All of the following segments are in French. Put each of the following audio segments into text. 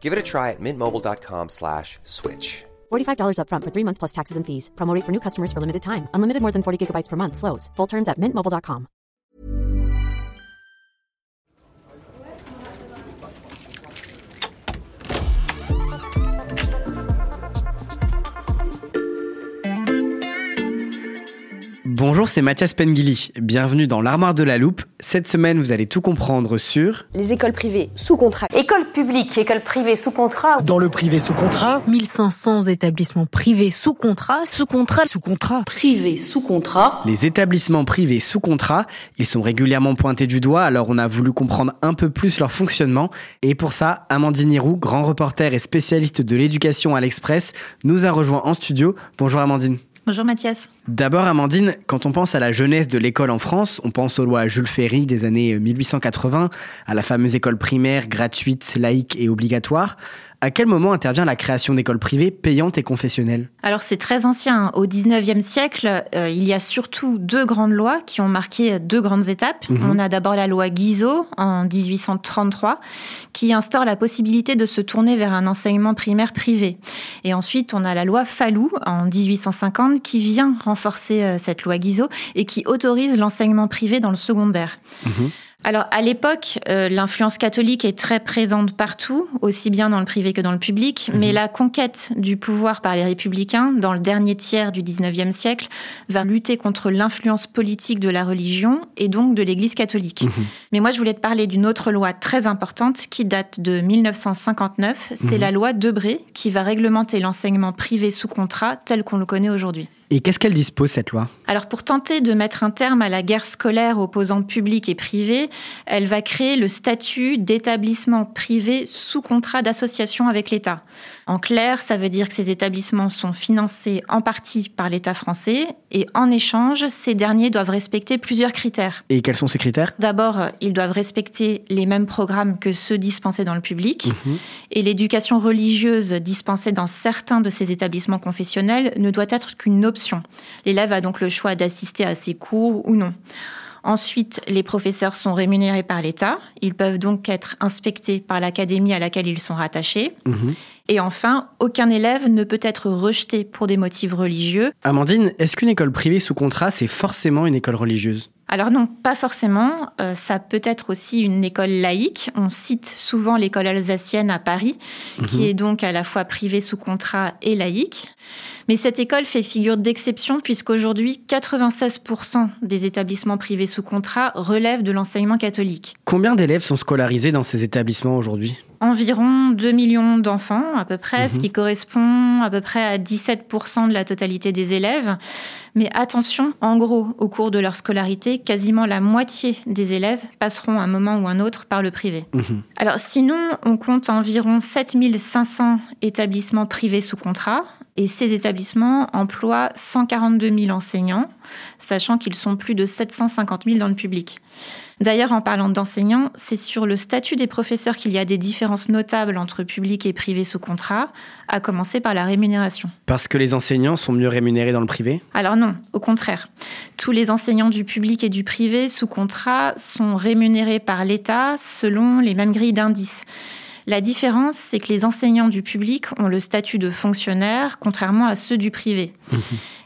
Give it a try at mintmobile.com slash switch. $45 upfront for three months plus taxes and fees. Promo rate for new customers for limited time. Unlimited more than 40 gigabytes per month. Slows. Full terms at mintmobile.com. Bonjour, c'est Mathias Pengili. Bienvenue dans l'armoire de la loupe. Cette semaine, vous allez tout comprendre sur les écoles privées sous contrat. Écoles publiques, écoles privées sous contrat. Dans le privé sous contrat. 1500 établissements privés sous contrat. Sous contrat. Sous contrat. Privé sous contrat. Les établissements privés sous contrat, ils sont régulièrement pointés du doigt, alors on a voulu comprendre un peu plus leur fonctionnement. Et pour ça, Amandine Hiroux, grand reporter et spécialiste de l'éducation à l'Express, nous a rejoint en studio. Bonjour Amandine. Bonjour Mathias. D'abord Amandine, quand on pense à la jeunesse de l'école en France, on pense aux lois Jules Ferry des années 1880, à la fameuse école primaire gratuite, laïque et obligatoire. À quel moment intervient la création d'écoles privées payantes et confessionnelles? Alors c'est très ancien. Au 19e siècle, euh, il y a surtout deux grandes lois qui ont marqué deux grandes étapes. Mhm. On a d'abord la loi Guizot en 1833 qui instaure la possibilité de se tourner vers un enseignement primaire privé. Et ensuite, on a la loi Fallou en 1850 qui vient renforcer euh, cette loi Guizot et qui autorise l'enseignement privé dans le secondaire. Mhm. Alors à l'époque, euh, l'influence catholique est très présente partout, aussi bien dans le privé que dans le public, mais la conquête du pouvoir par les républicains dans le dernier tiers du 19e siècle va lutter contre l'influence politique de la religion et donc de l'Église catholique. Mais moi je voulais te parler d'une autre loi très importante qui date de 1959, c'est la loi Debré qui va réglementer l'enseignement privé sous contrat tel qu'on le connaît aujourd'hui. Et qu'est-ce qu'elle dispose cette loi? Alors pour tenter de mettre un terme à la guerre scolaire opposant public et privé, elle va créer le statut d'établissement privé sous contrat d'association avec l'État. En clair, ça veut dire que ces établissements sont financés en partie par l'État français et en échange, ces derniers doivent respecter plusieurs critères. Et quels sont ces critères? D'abord, ils doivent respecter les mêmes programmes que ceux dispensés dans le public et l'éducation religieuse dispensée dans certains de ces établissements confessionnels ne doit être qu'une option. L'élève a donc le choix d'assister à ces cours ou non. Ensuite, les professeurs sont rémunérés par l'État. Ils peuvent donc être inspectés par l'académie à laquelle ils sont rattachés. Et enfin, aucun élève ne peut être rejeté pour des motifs religieux. Amandine, est-ce qu'une école privée sous contrat, c'est forcément une école religieuse? Alors non, pas forcément. Euh, ça peut être aussi une école laïque. On cite souvent l'école alsacienne à Paris, qui est donc à la fois privée sous contrat et laïque. Mais cette école fait figure d'exception puisqu'aujourd'hui, 96% des établissements privés sous contrat relèvent de l'enseignement catholique. Combien d'élèves sont scolarisés dans ces établissements aujourd'hui? Environ 2 millions d'enfants à peu près, ce qui correspond à peu près à 17% de la totalité des élèves. Mais attention, en gros, au cours de leur scolarité, quasiment la moitié des élèves passeront à un moment ou un autre par le privé. Alors sinon, on compte environ 7500 établissements privés sous contrat. Et ces établissements emploient 142 000 enseignants, sachant qu'ils sont plus de 750 000 dans le public. D'ailleurs, en parlant d'enseignants, c'est sur le statut des professeurs qu'il y a des différences notables entre public et privé sous contrat, à commencer par la rémunération. Parce que les enseignants sont mieux rémunérés dans le privé? Alors non, au contraire. Tous les enseignants du public et du privé sous contrat sont rémunérés par l'État selon les mêmes grilles d'indices. La différence, c'est que les enseignants du public ont le statut de fonctionnaire, contrairement à ceux du privé.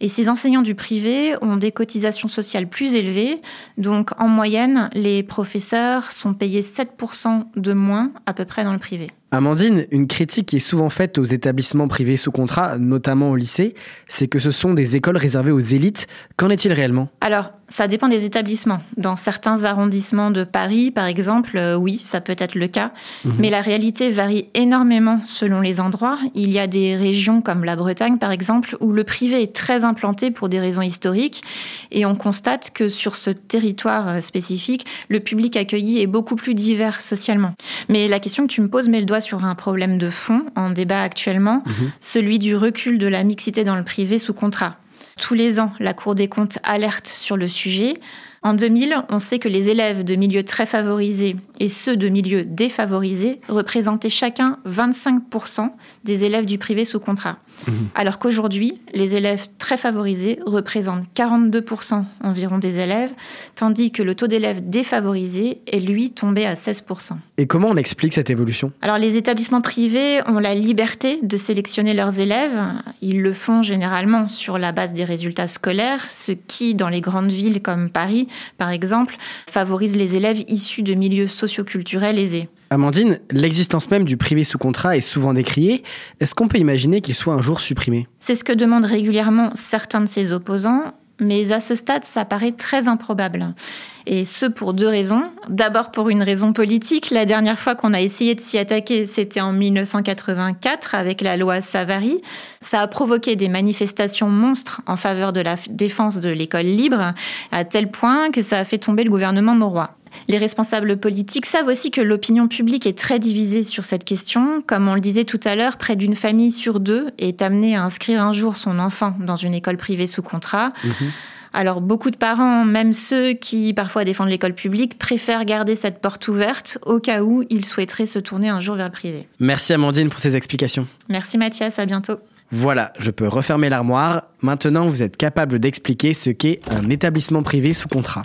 Et ces enseignants du privé ont des cotisations sociales plus élevées. Donc, en moyenne, les professeurs sont payés 7% de moins à peu près dans le privé. Amandine, une critique qui est souvent faite aux établissements privés sous contrat, notamment au lycée, c'est que ce sont des écoles réservées aux élites. Qu'en est-il réellement? Alors, ça dépend des établissements. Dans certains arrondissements de Paris, par exemple, euh, oui, ça peut être le cas. Mhm. Mais la réalité varie énormément selon les endroits. Il y a des régions comme la Bretagne, par exemple, où le privé est très implanté pour des raisons historiques. Et on constate que sur ce territoire euh, spécifique, le public accueilli est beaucoup plus divers socialement. Mais la question que tu me poses met le doigt sur un problème de fond en débat actuellement, mhm. celui du recul de la mixité dans le privé sous contrat. Tous les ans, la Cour des comptes alerte sur le sujet. En 2000, on sait que les élèves de milieux très favorisés et ceux de milieux défavorisés représentaient chacun 25% des élèves du privé sous contrat. Mhm. Alors qu'aujourd'hui, les élèves très favorisés représentent 42% environ des élèves, tandis que le taux d'élèves défavorisés est lui tombé à 16%. Et comment on explique cette évolution? Alors les établissements privés ont la liberté de sélectionner leurs élèves. Ils le font généralement sur la base des résultats scolaires, ce qui, dans les grandes villes comme Paris, par exemple, favorise les élèves issus de milieux socioculturels aisés. Amandine, l'existence même du privé sous contrat est souvent décriée. Est-ce qu'on peut imaginer qu'il soit un jour supprimé? C'est ce que demandent régulièrement certains de ses opposants, mais à ce stade, ça paraît très improbable. Et ce pour deux raisons. D'abord pour une raison politique. La dernière fois qu'on a essayé de s'y attaquer, c'était en 1984 avec la loi Savary. Ça a provoqué des manifestations monstres en faveur de la défense de l'école libre, à tel point que ça a fait tomber le gouvernement Mauroy. Les responsables politiques savent aussi que l'opinion publique est très divisée sur cette question. Comme on le disait tout à l'heure, près d'une famille sur deux est amenée à inscrire un jour son enfant dans une école privée sous contrat. Mhm. Alors beaucoup de parents, même ceux qui parfois défendent l'école publique, préfèrent garder cette porte ouverte au cas où ils souhaiteraient se tourner un jour vers le privé. Merci Amandine pour ces explications. Merci Mathias, à bientôt. Voilà, je peux refermer l'armoire. Maintenant, vous êtes capable d'expliquer ce qu'est un établissement privé sous contrat.